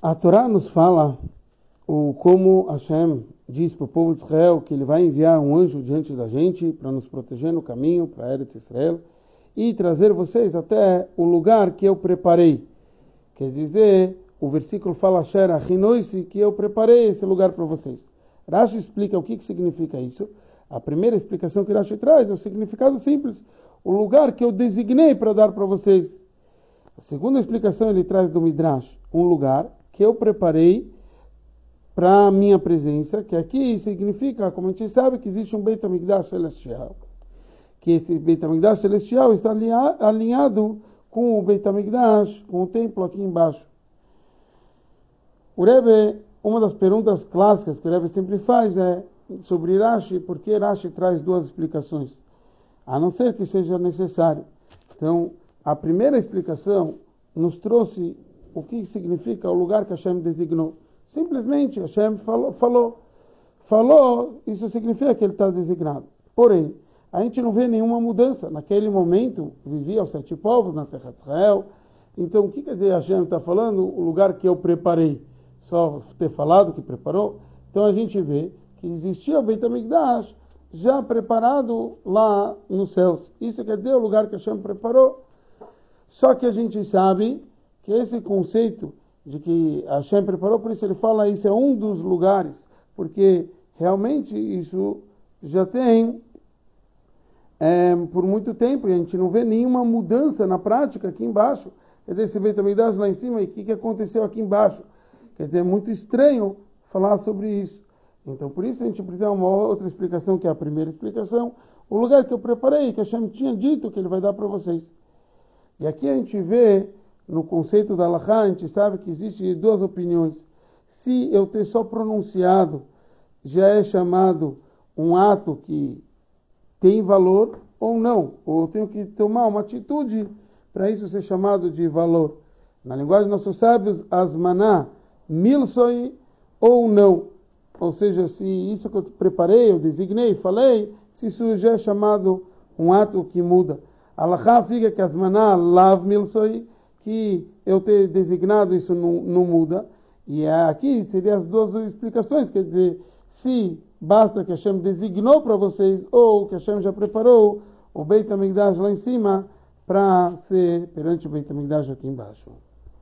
A Torá nos fala o como Hashem diz para o povo de Israel que ele vai enviar um anjo diante da gente para nos proteger no caminho para Eretz Israel e trazer vocês até o lugar que eu preparei. Quer dizer, o versículo fala Shera Hinoisi, que eu preparei esse lugar para vocês. Rashi explica o que, que significa isso. A primeira explicação que Rashi traz é o significado simples, o lugar que eu designei para dar para vocês. A segunda explicação ele traz do Midrash, um lugar que eu preparei para a minha presença, que aqui significa, como a gente sabe, que existe um Beit HaMikdash celestial. Que esse Beit HaMikdash celestial está alinhado com o Beit HaMikdash, com o templo aqui embaixo. O Rebbe, uma das perguntas clássicas que o Rebbe sempre faz é sobre Rashi, por que Rashi traz duas explicações? A não ser que seja necessário. Então, a primeira explicação nos trouxe o que significa o lugar que Hashem designou. Simplesmente Hashem falou, falou, falou, isso significa que ele está designado. Porém, a gente não vê nenhuma mudança. Naquele momento, vivia os sete povos na terra de Israel. Então, o que quer dizer Hashem está falando? O lugar que eu preparei. Só ter falado que preparou. Então, a gente vê que existia o Beit HaMikdash já preparado lá nos céus. Isso quer dizer o lugar que Hashem preparou. Só que a gente sabe que esse conceito de que Hashem preparou, por isso ele fala isso é um dos lugares, porque realmente isso já tem é, por muito tempo e a gente não vê nenhuma mudança na prática aqui embaixo. Quer dizer, você vê também lá em cima e o que, que aconteceu aqui embaixo. Quer dizer, é muito estranho falar sobre isso. Então, por isso a gente precisa de uma outra explicação, que é a primeira explicação. O lugar que eu preparei, que Hashem tinha dito que ele vai dar para vocês. E aqui a gente vê no conceito da Allahá, a gente sabe que existe duas opiniões. Se eu ter só pronunciado, já é chamado um ato que tem valor ou não, ou eu tenho que tomar uma atitude para isso ser chamado de valor. Na linguagem dos nossos sábios, asmaná, milsoi ou não. Ou seja, se isso que eu preparei, eu designei, falei, se isso já é chamado um ato que muda. Allah fica que asmaná, lav milsoi, que eu ter designado isso não, não muda. E é aqui seriam as duas explicações, quer dizer, se basta que Hashem designou para vocês, ou que Hashem já preparou o Beit HaMikdash lá em cima, para ser perante o Beit HaMikdash aqui embaixo.